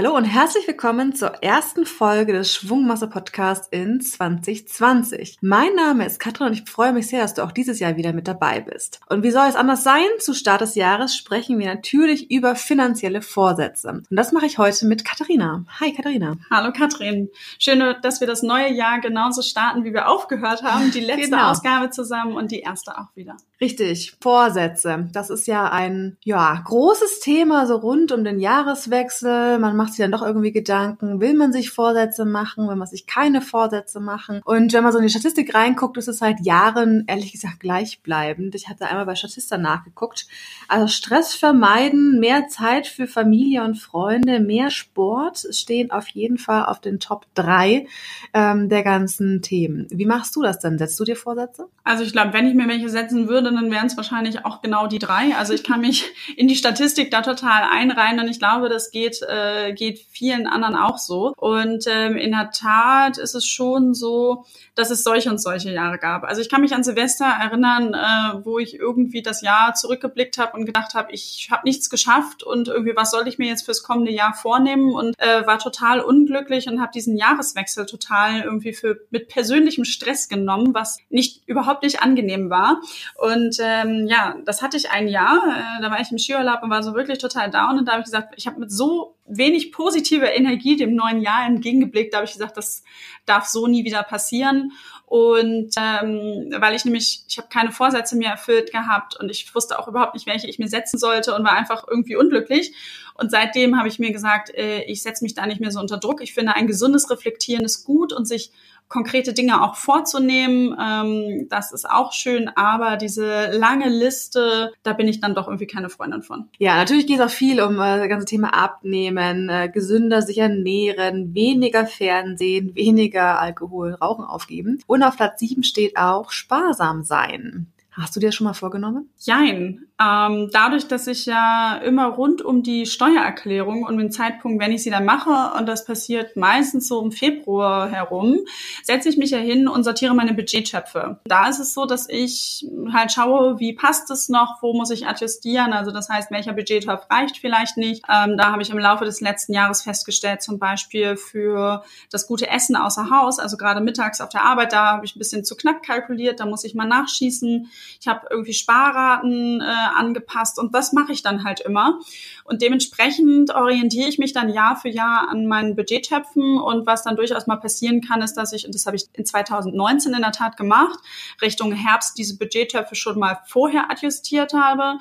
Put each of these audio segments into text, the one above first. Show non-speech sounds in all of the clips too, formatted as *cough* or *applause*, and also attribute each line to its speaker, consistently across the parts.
Speaker 1: Hallo und herzlich willkommen zur ersten Folge des Schwungmasse Podcasts in 2020. Mein Name ist Katrin und ich freue mich sehr, dass du auch dieses Jahr wieder mit dabei bist. Und wie soll es anders sein? Zu Start des Jahres sprechen wir natürlich über finanzielle Vorsätze. Und das mache ich heute mit Katharina. Hi Katharina.
Speaker 2: Hallo Katrin. Schön, dass wir das neue Jahr genauso starten, wie wir aufgehört haben. Die letzte genau. Ausgabe zusammen und die erste auch wieder.
Speaker 1: Richtig, Vorsätze. Das ist ja ein ja, großes Thema so rund um den Jahreswechsel. Man macht sich dann doch irgendwie Gedanken, will man sich Vorsätze machen, will man sich keine Vorsätze machen. Und wenn man so in die Statistik reinguckt, ist es seit Jahren ehrlich gesagt gleichbleibend. Ich hatte einmal bei Statista nachgeguckt. Also Stress vermeiden, mehr Zeit für Familie und Freunde, mehr Sport stehen auf jeden Fall auf den Top drei ähm, der ganzen Themen. Wie machst du das denn? Setzt du dir Vorsätze?
Speaker 2: Also ich glaube, wenn ich mir welche setzen würde, dann wären es wahrscheinlich auch genau die drei. Also ich kann mich in die Statistik da total einreihen und ich glaube, das geht äh, geht vielen anderen auch so. Und ähm, in der Tat ist es schon so, dass es solche und solche Jahre gab. Also ich kann mich an Silvester erinnern, äh, wo ich irgendwie das Jahr zurückgeblickt habe und gedacht habe, ich habe nichts geschafft und irgendwie, was soll ich mir jetzt fürs kommende Jahr vornehmen und äh, war total unglücklich und habe diesen Jahreswechsel total irgendwie für mit persönlichem Stress genommen, was nicht überhaupt nicht angenehm war. Und ähm, ja, das hatte ich ein Jahr. Äh, da war ich im Skiurlaub und war so wirklich total down und da habe ich gesagt, ich habe mit so wenig positiver Energie dem neuen Jahr entgegengeblickt. Da habe ich gesagt, das darf so nie wieder passieren. Und ähm, weil ich nämlich, ich habe keine Vorsätze mehr erfüllt gehabt und ich wusste auch überhaupt nicht, welche ich mir setzen sollte und war einfach irgendwie unglücklich. Und seitdem habe ich mir gesagt, äh, ich setze mich da nicht mehr so unter Druck. Ich finde, ein gesundes Reflektieren ist gut und sich konkrete Dinge auch vorzunehmen. Ähm, das ist auch schön, aber diese lange Liste, da bin ich dann doch irgendwie keine Freundin von.
Speaker 1: Ja, natürlich geht es auch viel um äh, das ganze Thema Abnehmen, äh, gesünder sich ernähren, weniger Fernsehen, weniger Alkohol, Rauchen aufgeben. Und auf Platz sieben steht auch sparsam sein. Hast du dir das schon mal vorgenommen?
Speaker 2: Jein. Ähm, dadurch, dass ich ja immer rund um die Steuererklärung und den Zeitpunkt, wenn ich sie dann mache, und das passiert meistens so im Februar herum, setze ich mich ja hin und sortiere meine Budgettöpfe. Da ist es so, dass ich halt schaue, wie passt es noch, wo muss ich adjustieren, also das heißt, welcher Budgettopf reicht vielleicht nicht. Ähm, da habe ich im Laufe des letzten Jahres festgestellt, zum Beispiel für das gute Essen außer Haus, also gerade mittags auf der Arbeit, da habe ich ein bisschen zu knapp kalkuliert, da muss ich mal nachschießen. Ich habe irgendwie Sparraten äh, angepasst und das mache ich dann halt immer. Und dementsprechend orientiere ich mich dann Jahr für Jahr an meinen Budgettöpfen und was dann durchaus mal passieren kann, ist, dass ich, und das habe ich in 2019 in der Tat gemacht, Richtung Herbst diese Budgettöpfe schon mal vorher adjustiert habe.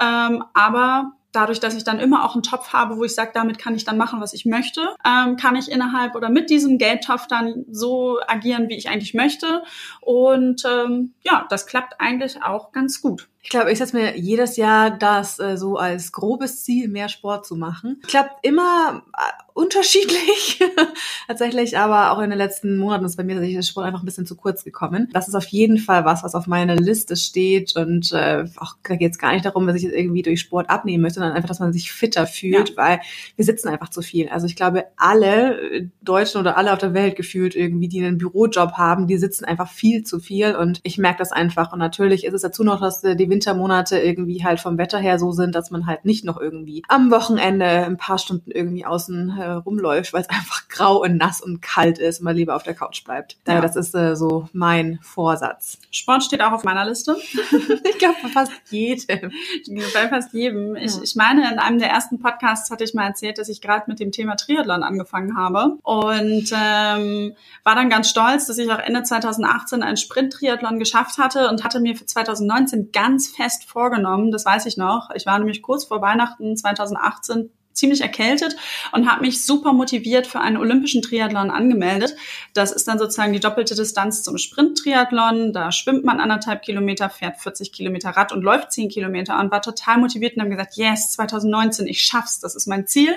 Speaker 2: Ähm, aber dadurch, dass ich dann immer auch einen Topf habe, wo ich sage, damit kann ich dann machen, was ich möchte, ähm, kann ich innerhalb oder mit diesem Geldtopf dann so agieren, wie ich eigentlich möchte. Und ähm, ja, das klappt eigentlich auch ganz gut.
Speaker 1: Ich glaube, ich setze mir jedes Jahr das äh, so als grobes Ziel, mehr Sport zu machen. Klappt immer äh, unterschiedlich *laughs* tatsächlich, aber auch in den letzten Monaten ist bei mir tatsächlich der Sport einfach ein bisschen zu kurz gekommen. Das ist auf jeden Fall was, was auf meiner Liste steht und äh, auch da geht es gar nicht darum, dass ich jetzt irgendwie durch Sport abnehmen möchte, sondern einfach, dass man sich fitter fühlt, ja. weil wir sitzen einfach zu viel. Also ich glaube, alle äh, Deutschen oder alle auf der Welt gefühlt irgendwie, die einen Bürojob haben, die sitzen einfach viel zu viel und ich merke das einfach und natürlich ist es dazu noch, dass äh, die Wintermonate irgendwie halt vom Wetter her so sind, dass man halt nicht noch irgendwie am Wochenende ein paar Stunden irgendwie außen äh, rumläuft, weil es *laughs* einfach grau und nass und kalt ist und man lieber auf der Couch bleibt. Ja. Das ist äh, so mein Vorsatz.
Speaker 2: Sport steht auch auf meiner Liste. *laughs*
Speaker 1: ich glaube, bei fast jedem. *laughs*
Speaker 2: Bei fast jedem. Ich, ja. ich meine, in einem der ersten Podcasts hatte ich mal erzählt, dass ich gerade mit dem Thema Triathlon angefangen habe und ähm, war dann ganz stolz, dass ich auch Ende 2018 einen Sprint-Triathlon geschafft hatte und hatte mir für 2019 ganz ganz fest vorgenommen, das weiß ich noch. Ich war nämlich kurz vor Weihnachten 2018 ziemlich erkältet und habe mich super motiviert für einen olympischen Triathlon angemeldet. Das ist dann sozusagen die doppelte Distanz zum Sprint-Triathlon. Da schwimmt man anderthalb Kilometer, fährt 40 Kilometer Rad und läuft 10 Kilometer und war total motiviert und habe gesagt, yes, 2019, ich schaff's, das ist mein Ziel.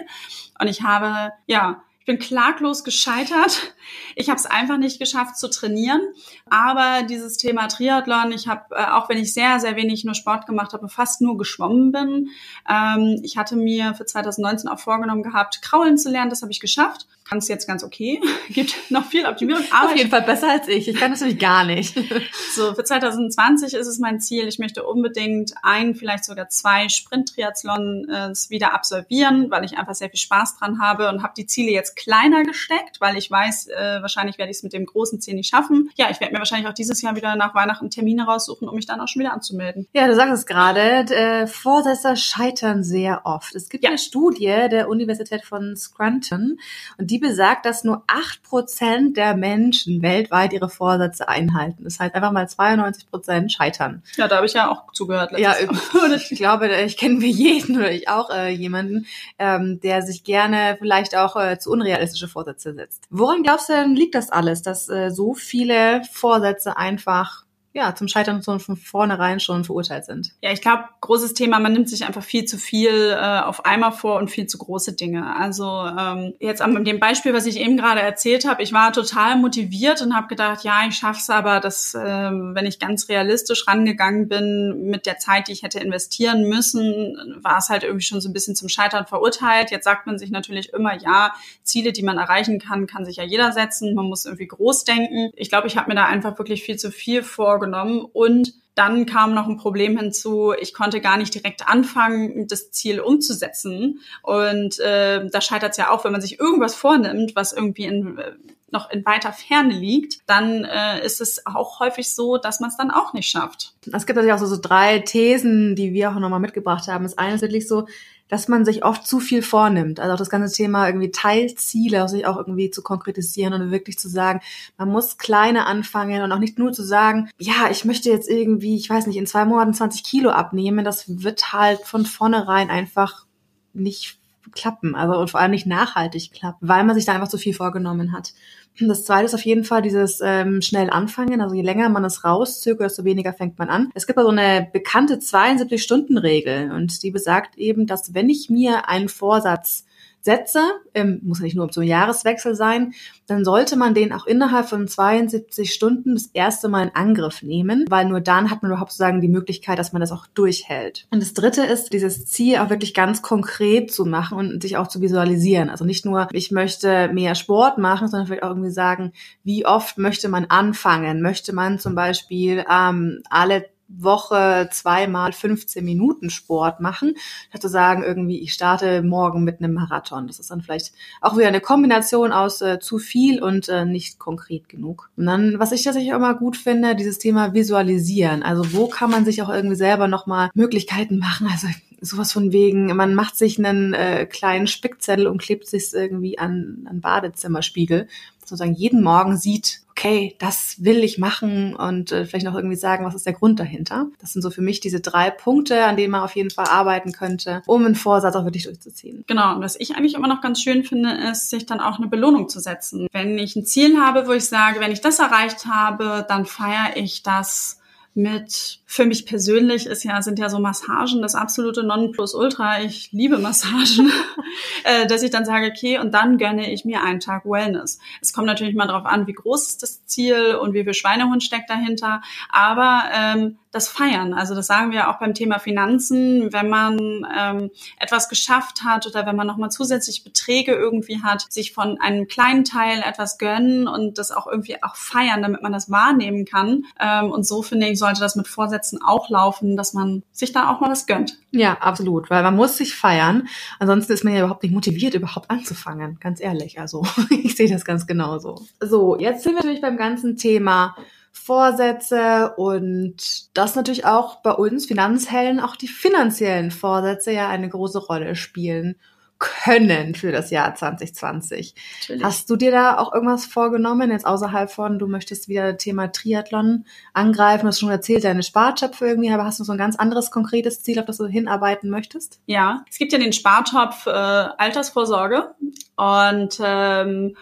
Speaker 2: Und ich habe, ja, Ich bin klaglos gescheitert. Ich habe es einfach nicht geschafft zu trainieren. Aber dieses Thema Triathlon, ich habe, äh, auch wenn ich sehr, sehr wenig nur Sport gemacht habe, fast nur geschwommen bin. Ähm, ich hatte mir für 2019 auch vorgenommen gehabt, kraulen zu lernen. Das habe ich geschafft kann es jetzt ganz okay. *laughs* Gibt noch viel Optimierung.
Speaker 1: Aber Auf jeden Fall besser als ich. Ich kann das nämlich gar nicht. *laughs*
Speaker 2: so, für 2020 ist es mein Ziel. Ich möchte unbedingt ein, vielleicht sogar zwei Sprint-Triathlons wieder absolvieren, weil ich einfach sehr viel Spaß dran habe und habe die Ziele jetzt kleiner gesteckt, weil ich weiß, äh, wahrscheinlich werde ich es mit dem großen Ziel nicht schaffen. Ja, ich werde mir wahrscheinlich auch dieses Jahr wieder nach Weihnachten Termine raussuchen, um mich dann auch schon wieder anzumelden.
Speaker 1: Ja, du sagst es gerade, äh, Vorsätze scheitern sehr oft. Es gibt ja. eine Studie der Universität von Scranton und die besagt, dass nur acht Prozent der Menschen weltweit ihre Vorsätze einhalten. Das heißt, einfach mal 92 Prozent scheitern.
Speaker 2: Ja, da habe ich ja auch zugehört.
Speaker 1: Ja, *laughs* ich glaube, ich kenne wir jeden oder ich auch äh, jemanden, ähm, der sich gerne vielleicht auch äh, zu unrealistische Vorsätze setzt. Woran glaubst du denn liegt das alles, dass äh, so viele Vorsätze einfach ja, zum Scheitern von vornherein schon verurteilt sind.
Speaker 2: Ja, ich glaube, großes Thema, man nimmt sich einfach viel zu viel äh, auf einmal vor und viel zu große Dinge. Also ähm, jetzt an dem Beispiel, was ich eben gerade erzählt habe, ich war total motiviert und habe gedacht, ja, ich schaff's, aber das, äh, wenn ich ganz realistisch rangegangen bin mit der Zeit, die ich hätte investieren müssen, war es halt irgendwie schon so ein bisschen zum Scheitern verurteilt. Jetzt sagt man sich natürlich immer, ja, Ziele, die man erreichen kann, kann sich ja jeder setzen. Man muss irgendwie groß denken. Ich glaube, ich habe mir da einfach wirklich viel zu viel vor vorgenommen und dann kam noch ein Problem hinzu, ich konnte gar nicht direkt anfangen, das Ziel umzusetzen. Und äh, da scheitert es ja auch, wenn man sich irgendwas vornimmt, was irgendwie in, äh, noch in weiter Ferne liegt, dann äh, ist es auch häufig so, dass man es dann auch nicht schafft.
Speaker 1: Es gibt natürlich auch so, so drei Thesen, die wir auch nochmal mitgebracht haben. Das eine ist wirklich so, dass man sich oft zu viel vornimmt. Also auch das ganze Thema irgendwie Teilziele, sich auch irgendwie zu konkretisieren und wirklich zu sagen, man muss kleine anfangen und auch nicht nur zu sagen, ja, ich möchte jetzt irgendwie, ich weiß nicht, in zwei Monaten 20 Kilo abnehmen. Das wird halt von vornherein einfach nicht klappen, also und vor allem nicht nachhaltig klappen, weil man sich da einfach zu viel vorgenommen hat. Das zweite ist auf jeden Fall dieses ähm, schnell anfangen. Also je länger man es rauszögert, desto weniger fängt man an. Es gibt also eine bekannte 72-Stunden-Regel und die besagt eben, dass wenn ich mir einen Vorsatz setze, ähm, muss ja nicht nur zum Jahreswechsel sein, dann sollte man den auch innerhalb von 72 Stunden das erste Mal in Angriff nehmen, weil nur dann hat man überhaupt sozusagen die Möglichkeit, dass man das auch durchhält. Und das dritte ist, dieses Ziel auch wirklich ganz konkret zu machen und sich auch zu visualisieren. Also nicht nur, ich möchte mehr Sport machen, sondern vielleicht auch irgendwie sagen, wie oft möchte man anfangen? Möchte man zum Beispiel ähm, alle Woche zweimal 15 Minuten Sport machen, statt zu sagen, irgendwie, ich starte morgen mit einem Marathon. Das ist dann vielleicht auch wieder eine Kombination aus äh, zu viel und äh, nicht konkret genug. Und dann, was ich tatsächlich auch mal gut finde, dieses Thema Visualisieren. Also wo kann man sich auch irgendwie selber nochmal Möglichkeiten machen? Also sowas von wegen, man macht sich einen äh, kleinen Spickzettel und klebt sich irgendwie an, an Badezimmerspiegel, sozusagen jeden Morgen sieht, okay, das will ich machen und äh, vielleicht noch irgendwie sagen, was ist der Grund dahinter. Das sind so für mich diese drei Punkte, an denen man auf jeden Fall arbeiten könnte, um einen Vorsatz auch wirklich durchzuziehen.
Speaker 2: Genau, und was ich eigentlich immer noch ganz schön finde, ist, sich dann auch eine Belohnung zu setzen. Wenn ich ein Ziel habe, wo ich sage, wenn ich das erreicht habe, dann feiere ich das mit, für mich persönlich ist ja, sind ja so Massagen das absolute Nonplusultra. Ich liebe Massagen, *laughs* äh, dass ich dann sage, okay, und dann gönne ich mir einen Tag Wellness. Es kommt natürlich mal darauf an, wie groß ist das Ziel und wie viel Schweinehund steckt dahinter. Aber ähm, das Feiern. Also das sagen wir auch beim Thema Finanzen, wenn man ähm, etwas geschafft hat oder wenn man nochmal zusätzlich Beträge irgendwie hat, sich von einem kleinen Teil etwas gönnen und das auch irgendwie auch feiern, damit man das wahrnehmen kann. Ähm, und so finde ich, sollte das mit Vorsätzen auch laufen, dass man sich dann auch mal was gönnt.
Speaker 1: Ja, absolut, weil man muss sich feiern. Ansonsten ist man ja überhaupt nicht motiviert, überhaupt anzufangen. Ganz ehrlich, also *laughs* ich sehe das ganz genauso. So, jetzt sind wir natürlich beim ganzen Thema Vorsätze und das natürlich auch bei uns Finanzhellen auch die finanziellen Vorsätze ja eine große Rolle spielen können für das Jahr 2020. Natürlich. Hast du dir da auch irgendwas vorgenommen, jetzt außerhalb von, du möchtest wieder Thema Triathlon angreifen, du hast schon erzählt, deine Spartopf irgendwie, aber hast du so ein ganz anderes konkretes Ziel, auf das du hinarbeiten möchtest?
Speaker 2: Ja, es gibt ja den Spartopf äh, Altersvorsorge und ähm,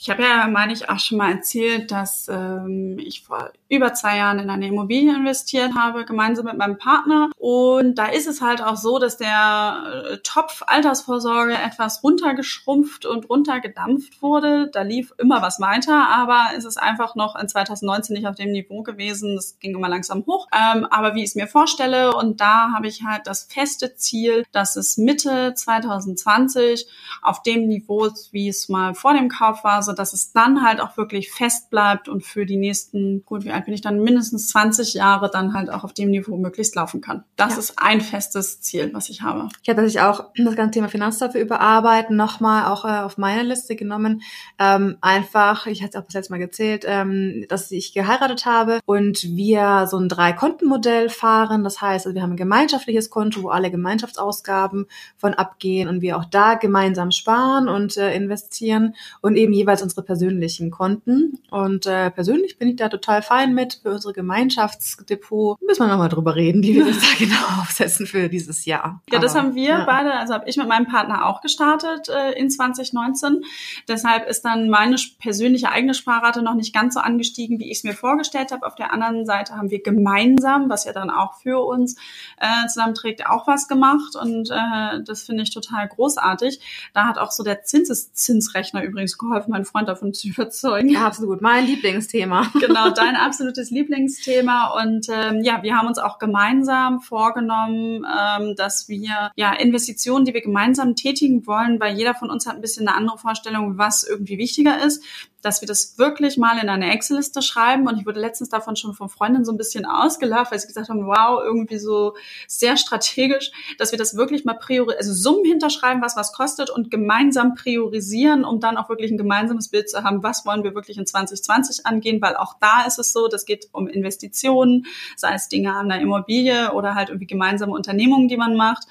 Speaker 2: Ich habe ja, meine ich, auch schon mal erzählt, dass ähm, ich vor über zwei Jahren in eine Immobilie investiert habe, gemeinsam mit meinem Partner. Und da ist es halt auch so, dass der äh, Topf Altersvorsorge etwas runtergeschrumpft und runtergedampft wurde. Da lief immer was weiter, aber es ist einfach noch in 2019 nicht auf dem Niveau gewesen. Es ging immer langsam hoch. Ähm, aber wie ich es mir vorstelle, und da habe ich halt das feste Ziel, dass es Mitte 2020 auf dem Niveau wie es mal vor dem Kauf war, so dass es dann halt auch wirklich fest bleibt und für die nächsten, gut, wie alt bin ich dann, mindestens 20 Jahre dann halt auch auf dem Niveau möglichst laufen kann. Das ja. ist ein festes Ziel, was ich habe.
Speaker 1: Ich habe tatsächlich auch das ganze Thema Finanzdorfe überarbeiten nochmal auch äh, auf meine Liste genommen. Ähm, einfach, ich hatte es auch das letzte Mal gezählt, ähm, dass ich geheiratet habe und wir so ein Drei-Konten-Modell fahren. Das heißt, also wir haben ein gemeinschaftliches Konto, wo alle Gemeinschaftsausgaben von abgehen und wir auch da gemeinsam sparen und äh, investieren und eben jeweils unsere persönlichen Konten. Und äh, persönlich bin ich da total fein mit. Für unsere Gemeinschaftsdepot müssen wir nochmal drüber reden, wie wir das da *laughs* genau aufsetzen für dieses Jahr.
Speaker 2: Ja, das haben wir ja. beide, also habe ich mit meinem Partner auch gestartet äh, in 2019. Deshalb ist dann meine persönliche eigene Sparrate noch nicht ganz so angestiegen, wie ich es mir vorgestellt habe. Auf der anderen Seite haben wir gemeinsam, was ja dann auch für uns äh, zusammenträgt, auch was gemacht. Und äh, das finde ich total großartig. Da hat auch so der Zinseszinsrechner übrigens geholfen, meinen Freund davon zu überzeugen.
Speaker 1: Ja, absolut. Mein Lieblingsthema. *laughs* *laughs*
Speaker 2: Genau, dein absolutes Lieblingsthema. Und ähm, ja, wir haben uns auch gemeinsam vorgenommen, ähm, dass wir ja Investitionen, die wir gemeinsam tätigen wollen, weil jeder von uns hat ein bisschen eine andere Vorstellung, was irgendwie wichtiger ist dass wir das wirklich mal in eine Excel-Liste schreiben. Und ich wurde letztens davon schon von Freundinnen so ein bisschen ausgelacht, weil sie gesagt haben, wow, irgendwie so sehr strategisch, dass wir das wirklich mal priorisieren, also Summen hinterschreiben, was was kostet und gemeinsam priorisieren, um dann auch wirklich ein gemeinsames Bild zu haben, was wollen wir wirklich in 2020 angehen, weil auch da ist es so, das geht um Investitionen, sei es Dinge an der Immobilie oder halt irgendwie gemeinsame Unternehmungen, die man macht.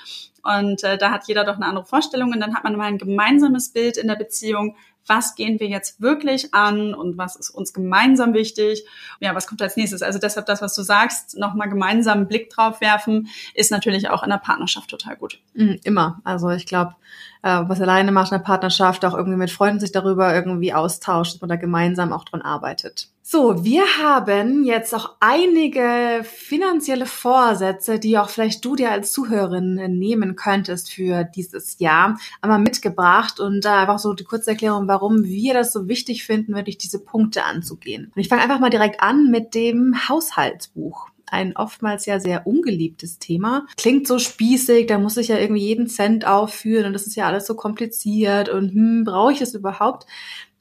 Speaker 2: Und äh, da hat jeder doch eine andere Vorstellung und dann hat man mal ein gemeinsames Bild in der Beziehung, was gehen wir jetzt wirklich an und was ist uns gemeinsam wichtig. Ja, was kommt als nächstes? Also deshalb das, was du sagst, nochmal gemeinsam einen Blick drauf werfen, ist natürlich auch in der Partnerschaft total gut.
Speaker 1: Mhm, immer. Also ich glaube, äh, was alleine macht in der Partnerschaft, auch irgendwie mit Freunden sich darüber irgendwie austauscht, da gemeinsam auch dran arbeitet. So, wir haben jetzt auch einige finanzielle Vorsätze, die auch vielleicht du dir als Zuhörerin nehmen könntest für dieses Jahr, einmal mitgebracht und da einfach so die kurze Erklärung, warum wir das so wichtig finden, wirklich diese Punkte anzugehen. Und ich fange einfach mal direkt an mit dem Haushaltsbuch ein oftmals ja sehr ungeliebtes Thema. Klingt so spießig, da muss ich ja irgendwie jeden Cent aufführen und das ist ja alles so kompliziert und hm, brauche ich es überhaupt?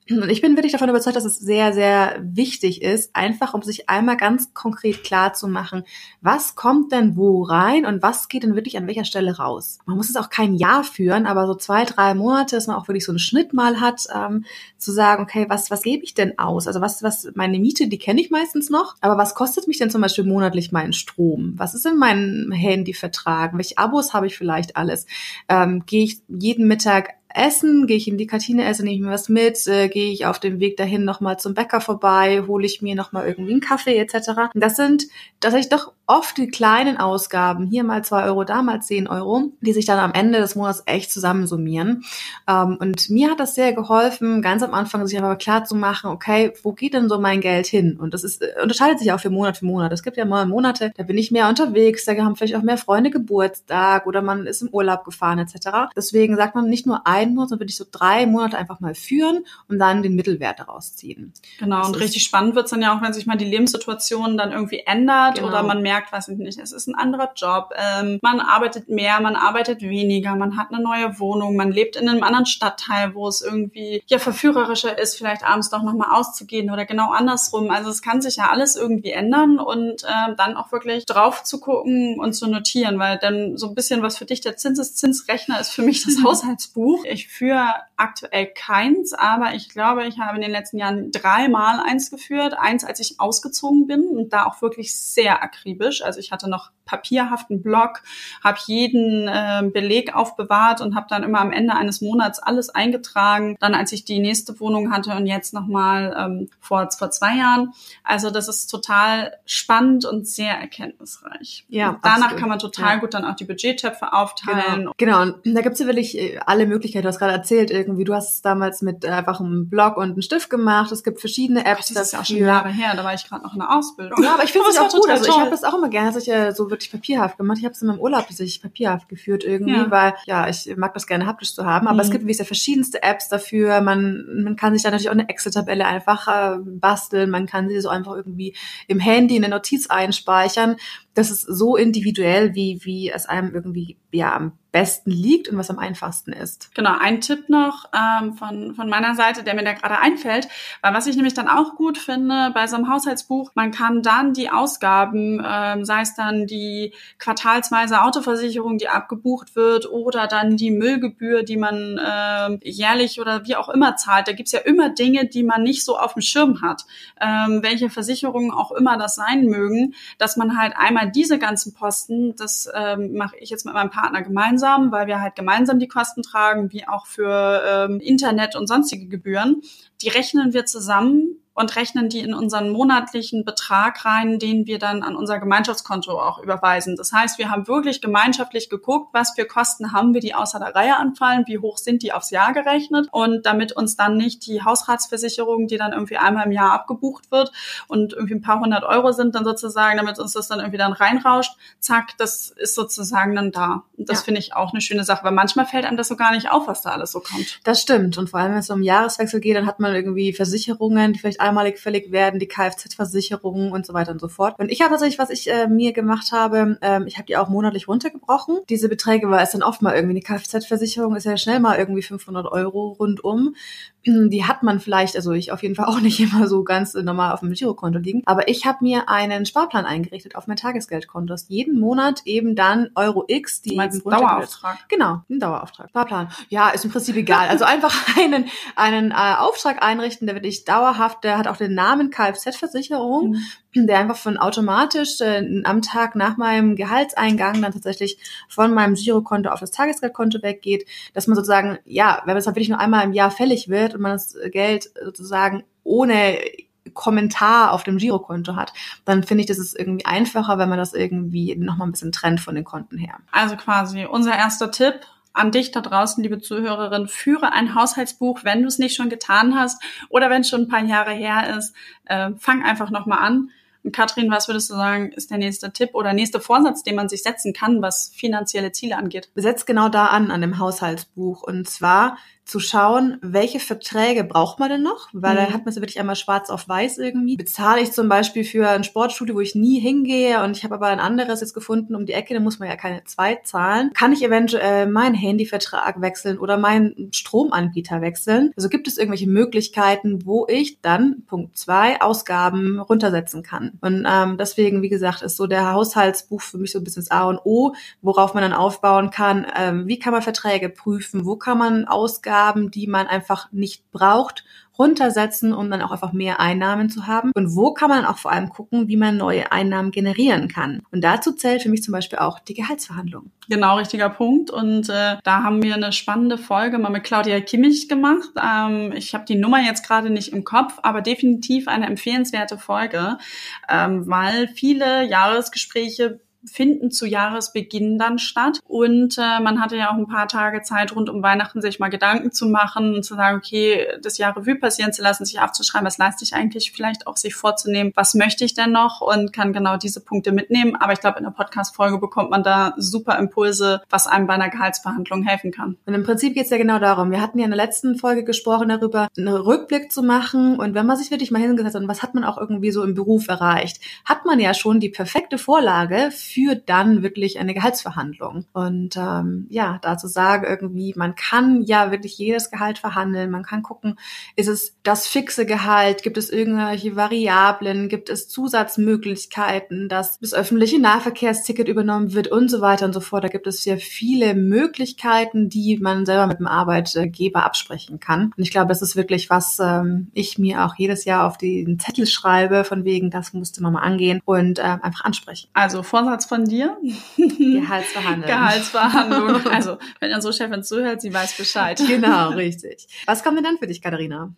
Speaker 1: Und ich bin wirklich davon überzeugt, dass es sehr, sehr wichtig ist, einfach um sich einmal ganz konkret klar zu machen, was kommt denn wo rein und was geht denn wirklich an welcher Stelle raus. Man muss es auch kein Jahr führen, aber so zwei, drei Monate, dass man auch wirklich so einen Schnitt mal hat, ähm, zu sagen, okay, was, was gebe ich denn aus? Also was, was, meine Miete, die kenne ich meistens noch, aber was kostet mich denn zum Beispiel monatlich mein Strom? Was ist in meinem Handyvertrag? Welche Abos habe ich vielleicht alles? Ähm, Gehe ich jeden Mittag essen, gehe ich in die Kantine essen, nehme ich mir was mit, äh, gehe ich auf dem Weg dahin nochmal zum Bäcker vorbei, hole ich mir nochmal irgendwie einen Kaffee etc. Das sind tatsächlich doch oft die kleinen Ausgaben, hier mal zwei Euro, da mal zehn Euro, die sich dann am Ende des Monats echt zusammensummieren. Ähm, und mir hat das sehr geholfen, ganz am Anfang sich einfach klar zu machen, okay, wo geht denn so mein Geld hin? Und das ist, äh, unterscheidet sich auch für Monat für Monat. Es gibt ja mal Monate, da bin ich mehr unterwegs, da haben vielleicht auch mehr Freunde Geburtstag oder man ist im Urlaub gefahren etc. Deswegen sagt man nicht nur ein Monat, sondern würde ich so drei Monate einfach mal führen und dann den Mittelwert daraus ziehen.
Speaker 2: Genau, das und richtig spannend wird's dann ja auch, wenn sich mal die Lebenssituation dann irgendwie ändert genau. oder man merkt, merkt, ich nicht, es ist ein anderer Job, ähm, man arbeitet mehr, man arbeitet weniger, man hat eine neue Wohnung, man lebt in einem anderen Stadtteil, wo es irgendwie ja verführerischer ist, vielleicht abends doch nochmal auszugehen oder genau andersrum. Also es kann sich ja alles irgendwie ändern und äh, dann auch wirklich drauf zu gucken und zu notieren, weil dann so ein bisschen was für dich der Zinseszinsrechner ist für mich das *laughs* Haushaltsbuch. Ich führe aktuell keins, aber ich glaube, ich habe in den letzten Jahren dreimal eins geführt. Eins, als ich ausgezogen bin und da auch wirklich sehr akribisch händisch. Also ich hatte noch papierhaften Blog, habe jeden äh, Beleg aufbewahrt und habe dann immer am Ende eines Monats alles eingetragen. Dann als ich die nächste Wohnung hatte und jetzt nochmal ähm, vor, vor zwei Jahren. Also das ist total spannend und sehr erkenntnisreich. Ja, und danach absolut. kann man total ja. gut dann auch die Budgettöpfe aufteilen.
Speaker 1: Genau, genau. und da gibt's ja wirklich äh, alle Möglichkeiten. Du hast gerade erzählt, irgendwie, du hast es damals mit äh, einfach einem Blog und einem Stift gemacht. Es gibt verschiedene Apps.
Speaker 2: Ach, das ist ja auch schon Jahre her, da war ich gerade noch in der Ausbildung.
Speaker 1: Ja, aber ich finde es auch gut. Also ich habe das auch immer gerne, dass ich ja so wirklich papierhaft gemacht. Ich habe es in meinem Urlaub tatsächlich papierhaft geführt irgendwie, ja. weil ja, ich mag das gerne haptisch zu haben. Aber mhm. es gibt wie gesagt verschiedenste Apps dafür. Man, man kann sich da natürlich auch eine Excel-Tabelle einfach äh, basteln. Man kann sie so einfach irgendwie im Handy in eine Notiz einspeichern. Das ist so individuell, wie, wie es einem irgendwie ja am besten liegt und was am einfachsten ist.
Speaker 2: Genau, ein Tipp noch ähm, von, von meiner Seite, der mir da gerade einfällt, weil was ich nämlich dann auch gut finde bei so einem Haushaltsbuch, man kann dann die Ausgaben, ähm, sei es dann die quartalsweise Autoversicherung, die abgebucht wird oder dann die Müllgebühr, die man ähm, jährlich oder wie auch immer zahlt. Da gibt's ja immer Dinge, die man nicht so auf dem Schirm hat, ähm, welche Versicherungen auch immer das sein mögen, dass man halt einmal diese ganzen Posten, das ähm, mache ich jetzt mit meinem Partner gemeinsam, gemeinsam, weil wir halt gemeinsam die Kosten tragen, wie auch für ähm, Internet und sonstige Gebühren. Die rechnen wir zusammen und rechnen die in unseren monatlichen Betrag rein, den wir dann an unser Gemeinschaftskonto auch überweisen. Das heißt, wir haben wirklich gemeinschaftlich geguckt, was für Kosten haben wir, die außer der Reihe anfallen, wie hoch sind die aufs Jahr gerechnet und damit uns dann nicht die Hausratsversicherung, die dann irgendwie einmal im Jahr abgebucht wird und irgendwie ein paar hundert Euro sind, dann sozusagen, damit uns das dann irgendwie dann reinrauscht, zack, das ist sozusagen dann da. Und das ja. finde ich auch eine schöne Sache, weil manchmal fällt einem das so gar nicht auf, was da alles so kommt.
Speaker 1: Das stimmt. Und vor allem, wenn es um Jahreswechsel geht, dann hat man irgendwie Versicherungen, die vielleicht einmalig fällig werden, die Kfz-Versicherungen und so weiter und so fort. Und ich habe tatsächlich, was ich äh, mir gemacht habe, ähm, ich habe die auch monatlich runtergebrochen. Diese Beträge, weil es dann oft mal irgendwie eine Kfz-Versicherung ist ja schnell mal irgendwie 500 Euro rundum. Die hat man vielleicht, also ich auf jeden Fall auch nicht *laughs* immer so ganz normal auf dem Girokonto liegen. Aber ich habe mir einen Sparplan eingerichtet auf mein Tagesgeldkonto, dass jeden Monat eben dann Euro X, die
Speaker 2: eben Dauerauftrag.
Speaker 1: Genau, ein Dauerauftrag. Sparplan. Ja, ist im Prinzip egal. Also einfach *laughs* einen, einen äh, Auftrag einrichten, der wirklich dauerhaft, der hat auch den Namen Kfz-Versicherung, mhm. Der einfach von automatisch äh, am Tag nach meinem Gehaltseingang dann tatsächlich von meinem Girokonto auf das Tagesgeldkonto weggeht, dass man sozusagen, ja, wenn es dann wirklich nur einmal im Jahr fällig wird und man das Geld sozusagen ohne Kommentar auf dem Girokonto hat, dann finde ich, das ist irgendwie einfacher, wenn man das irgendwie nochmal ein bisschen trennt von den Konten her.
Speaker 2: Also quasi unser erster Tipp, an dich da draußen, liebe Zuhörerin, führe ein Haushaltsbuch, wenn du es nicht schon getan hast oder wenn es schon ein paar Jahre her ist. Äh, fang einfach nochmal an. Katrin, was würdest du sagen, ist der nächste Tipp oder nächste Vorsatz, den man sich setzen kann, was finanzielle Ziele angeht?
Speaker 1: Setzt genau da an, an dem Haushaltsbuch. Und zwar zu schauen, welche Verträge braucht man denn noch? Weil mhm. dann hat man es wirklich einmal schwarz auf weiß irgendwie. Bezahle ich zum Beispiel für ein Sportstudio, wo ich nie hingehe und ich habe aber ein anderes jetzt gefunden um die Ecke, dann muss man ja keine zwei zahlen. Kann ich eventuell meinen Handyvertrag wechseln oder meinen Stromanbieter wechseln? Also gibt es irgendwelche Möglichkeiten, wo ich dann Punkt zwei Ausgaben runtersetzen kann? Und ähm, deswegen, wie gesagt, ist so der Haushaltsbuch für mich so ein bisschen das A und O, worauf man dann aufbauen kann. Ähm, wie kann man Verträge prüfen? Wo kann man Ausgaben Ausgaben, die man einfach nicht braucht, runtersetzen, um dann auch einfach mehr Einnahmen zu haben. Und wo kann man auch vor allem gucken, wie man neue Einnahmen generieren kann. Und dazu zählt für mich zum Beispiel auch die Gehaltsverhandlung.
Speaker 2: Genau, richtiger Punkt. Und äh, da haben wir eine spannende Folge mal mit Claudia Kimmich gemacht. Ähm, ich habe die Nummer jetzt gerade nicht im Kopf, aber definitiv eine empfehlenswerte Folge, ähm, weil viele Jahresgespräche finden zu Jahresbeginn dann statt. Und äh, man hatte ja auch ein paar Tage Zeit rund um Weihnachten sich mal Gedanken zu machen und zu sagen, okay, das Jahr Revue passieren zu lassen, sich aufzuschreiben, was leiste ich eigentlich, vielleicht auch sich vorzunehmen, was möchte ich denn noch und kann genau diese Punkte mitnehmen. Aber ich glaube, in der Podcast-Folge bekommt man da super Impulse, was einem bei einer Gehaltsverhandlung helfen kann.
Speaker 1: Und im Prinzip geht es ja genau darum. Wir hatten ja in der letzten Folge gesprochen darüber, einen Rückblick zu machen und wenn man sich wirklich mal hingesetzt hat und was hat man auch irgendwie so im Beruf erreicht, hat man ja schon die perfekte Vorlage für führt dann wirklich eine Gehaltsverhandlung. Und ähm, ja, dazu sagen irgendwie, man kann ja wirklich jedes Gehalt verhandeln, man kann gucken, ist es das fixe Gehalt, gibt es irgendwelche Variablen, gibt es Zusatzmöglichkeiten, dass das öffentliche Nahverkehrsticket übernommen wird und so weiter und so fort. Da gibt es sehr viele Möglichkeiten, die man selber mit dem Arbeitgeber absprechen kann. Und ich glaube, das ist wirklich was ähm, ich mir auch jedes Jahr auf den Zettel schreibe, von wegen, das musste man mal angehen und äh, einfach ansprechen.
Speaker 2: Also Vorsatz von dir?
Speaker 1: Gehaltsverhandlung.
Speaker 2: Gehaltsverhandlung. *laughs* Also wenn unsere Chefin zuhört, sie weiß Bescheid.
Speaker 1: Genau, *laughs* richtig. Was kommt denn dann für dich, Katharina?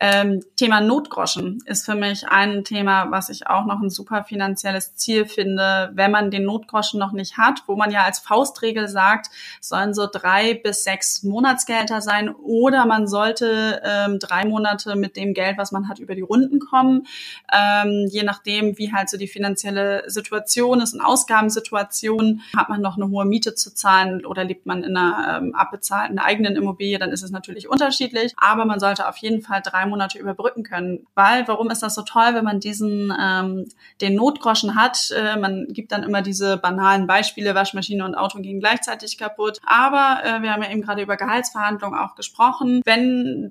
Speaker 2: Ähm, Thema Notgroschen ist für mich ein Thema, was ich auch noch ein super finanzielles Ziel finde, wenn man den Notgroschen noch nicht hat, wo man ja als Faustregel sagt, sollen so drei bis sechs Monatsgehälter sein oder man sollte ähm, drei Monate mit dem Geld, was man hat, über die Runden kommen, ähm, je nachdem, wie halt so die finanzielle Situation ist und Ausgabensituation, hat man noch eine hohe Miete zu zahlen oder lebt man in einer ähm, abbezahlten eigenen Immobilie, dann ist es natürlich unterschiedlich, aber man sollte auf jeden Fall drei Monate überbrücken können, weil warum ist das so toll, wenn man diesen ähm, den Notgroschen hat? Äh, man gibt dann immer diese banalen Beispiele, Waschmaschine und Auto gehen gleichzeitig kaputt, aber äh, wir haben ja eben gerade über Gehaltsverhandlungen auch gesprochen. Wenn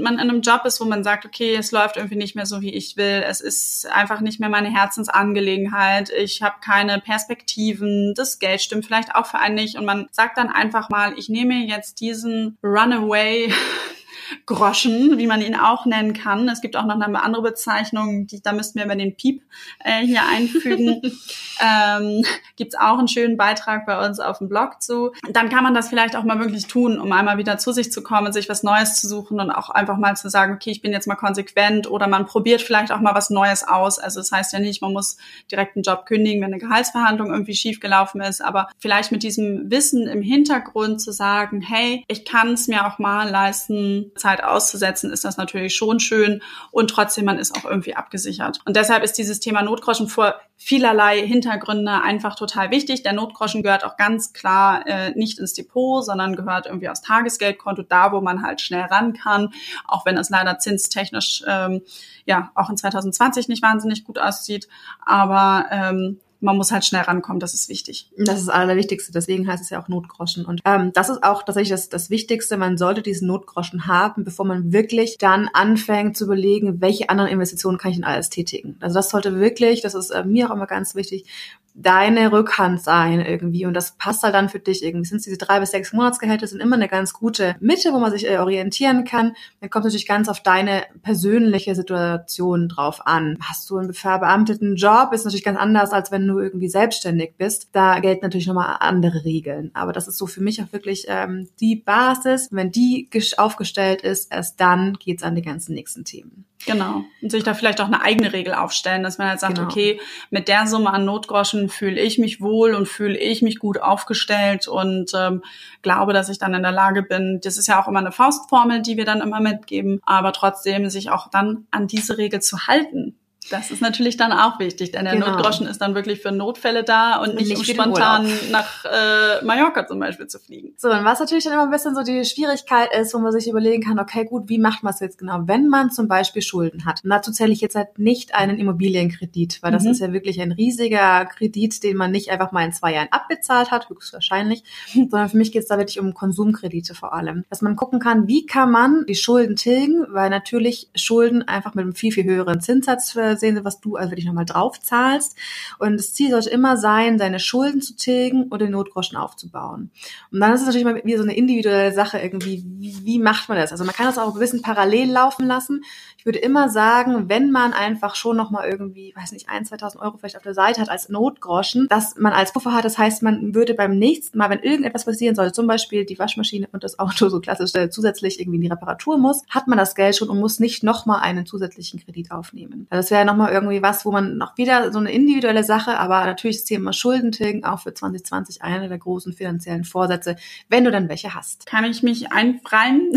Speaker 2: man in einem Job ist, wo man sagt, okay, es läuft irgendwie nicht mehr so, wie ich will, es ist einfach nicht mehr meine Herzensangelegenheit, ich habe keine Perspektiven, das Geld stimmt vielleicht auch für einen nicht. Und man sagt dann einfach mal, ich nehme jetzt diesen Runaway Groschen, wie man ihn auch nennen kann. Es gibt auch noch eine andere Bezeichnung, die, da müssten wir über den Piep äh, hier einfügen. *laughs* ähm, gibt es auch einen schönen Beitrag bei uns auf dem Blog zu. Dann kann man das vielleicht auch mal wirklich tun, um einmal wieder zu sich zu kommen, sich was Neues zu suchen und auch einfach mal zu sagen, okay, ich bin jetzt mal konsequent oder man probiert vielleicht auch mal was Neues aus. Also das heißt ja nicht, man muss direkt einen Job kündigen, wenn eine Gehaltsverhandlung irgendwie schief gelaufen ist, aber vielleicht mit diesem Wissen im Hintergrund zu sagen, hey, ich kann es mir auch mal leisten, Zeit auszusetzen, ist das natürlich schon schön und trotzdem man ist auch irgendwie abgesichert. Und deshalb ist dieses Thema Notgroschen vor vielerlei Hintergründe einfach total wichtig. Der Notgroschen gehört auch ganz klar äh, nicht ins Depot, sondern gehört irgendwie aufs Tagesgeldkonto, da wo man halt schnell ran kann, auch wenn es leider zinstechnisch ähm, ja auch in 2020 nicht wahnsinnig gut aussieht. Aber ähm, man muss halt schnell rankommen, das ist wichtig.
Speaker 1: Das ist das Allerwichtigste, deswegen heißt es ja auch Notgroschen. Und ähm, das ist auch tatsächlich das, das Wichtigste, man sollte diesen Notgroschen haben, bevor man wirklich dann anfängt zu überlegen, welche anderen Investitionen kann ich denn alles tätigen. Also das sollte wirklich, das ist äh, mir auch immer ganz wichtig, deine Rückhand sein irgendwie und das passt halt dann für dich irgendwie. Sind diese drei bis sechs Monatsgehälter sind immer eine ganz gute Mitte, wo man sich äh, orientieren kann. Dann kommt natürlich ganz auf deine persönliche Situation drauf an. Hast du einen verbeamteten Job, ist natürlich ganz anders, als wenn du irgendwie selbstständig bist. Da gelten natürlich nochmal andere Regeln. Aber das ist so für mich auch wirklich ähm, die Basis. Wenn die aufgestellt ist, erst dann geht's an die ganzen nächsten Themen.
Speaker 2: Genau. Und sich da vielleicht auch eine eigene Regel aufstellen, dass man halt sagt, genau. okay, mit der Summe an Notgroschen fühle ich mich wohl und fühle ich mich gut aufgestellt und ähm, glaube, dass ich dann in der Lage bin. Das ist ja auch immer eine Faustformel, die wir dann immer mitgeben, aber trotzdem sich auch dann an diese Regel zu halten. Das ist natürlich dann auch wichtig, denn der genau. Notgroschen ist dann wirklich für Notfälle da und nicht, nicht um spontan nach äh, Mallorca zum Beispiel zu fliegen.
Speaker 1: So, und was natürlich dann immer ein bisschen so die Schwierigkeit ist, wo man sich überlegen kann, okay, gut, wie macht man es jetzt genau, wenn man zum Beispiel Schulden hat? Und dazu zähle ich jetzt halt nicht einen Immobilienkredit, weil das mhm. ist ja wirklich ein riesiger Kredit, den man nicht einfach mal in zwei Jahren abbezahlt hat, höchstwahrscheinlich, *laughs* sondern für mich geht es da wirklich um Konsumkredite vor allem. Dass man gucken kann, wie kann man die Schulden tilgen, weil natürlich Schulden einfach mit einem viel, viel höheren Zinssatz für sehen, was du also dich nochmal drauf zahlst. Und das Ziel sollte immer sein, deine Schulden zu tilgen und den Notgroschen aufzubauen. Und dann ist es natürlich mal wieder so eine individuelle Sache irgendwie, wie, wie macht man das? Also man kann das auch ein bisschen parallel laufen lassen. Ich würde immer sagen, wenn man einfach schon nochmal irgendwie, weiß nicht, ein, 2000 Euro vielleicht auf der Seite hat als Notgroschen, dass man als Puffer hat. Das heißt, man würde beim nächsten Mal, wenn irgendetwas passieren sollte, zum Beispiel die Waschmaschine und das Auto so klassisch äh, zusätzlich irgendwie in die Reparatur muss, hat man das Geld schon und muss nicht nochmal einen zusätzlichen Kredit aufnehmen. Also das wäre nochmal irgendwie was, wo man noch wieder so eine individuelle Sache, aber natürlich ist Thema Schuldentilgen auch für 2020 einer der großen finanziellen Vorsätze, wenn du dann welche hast.
Speaker 2: Kann ich mich einfreien?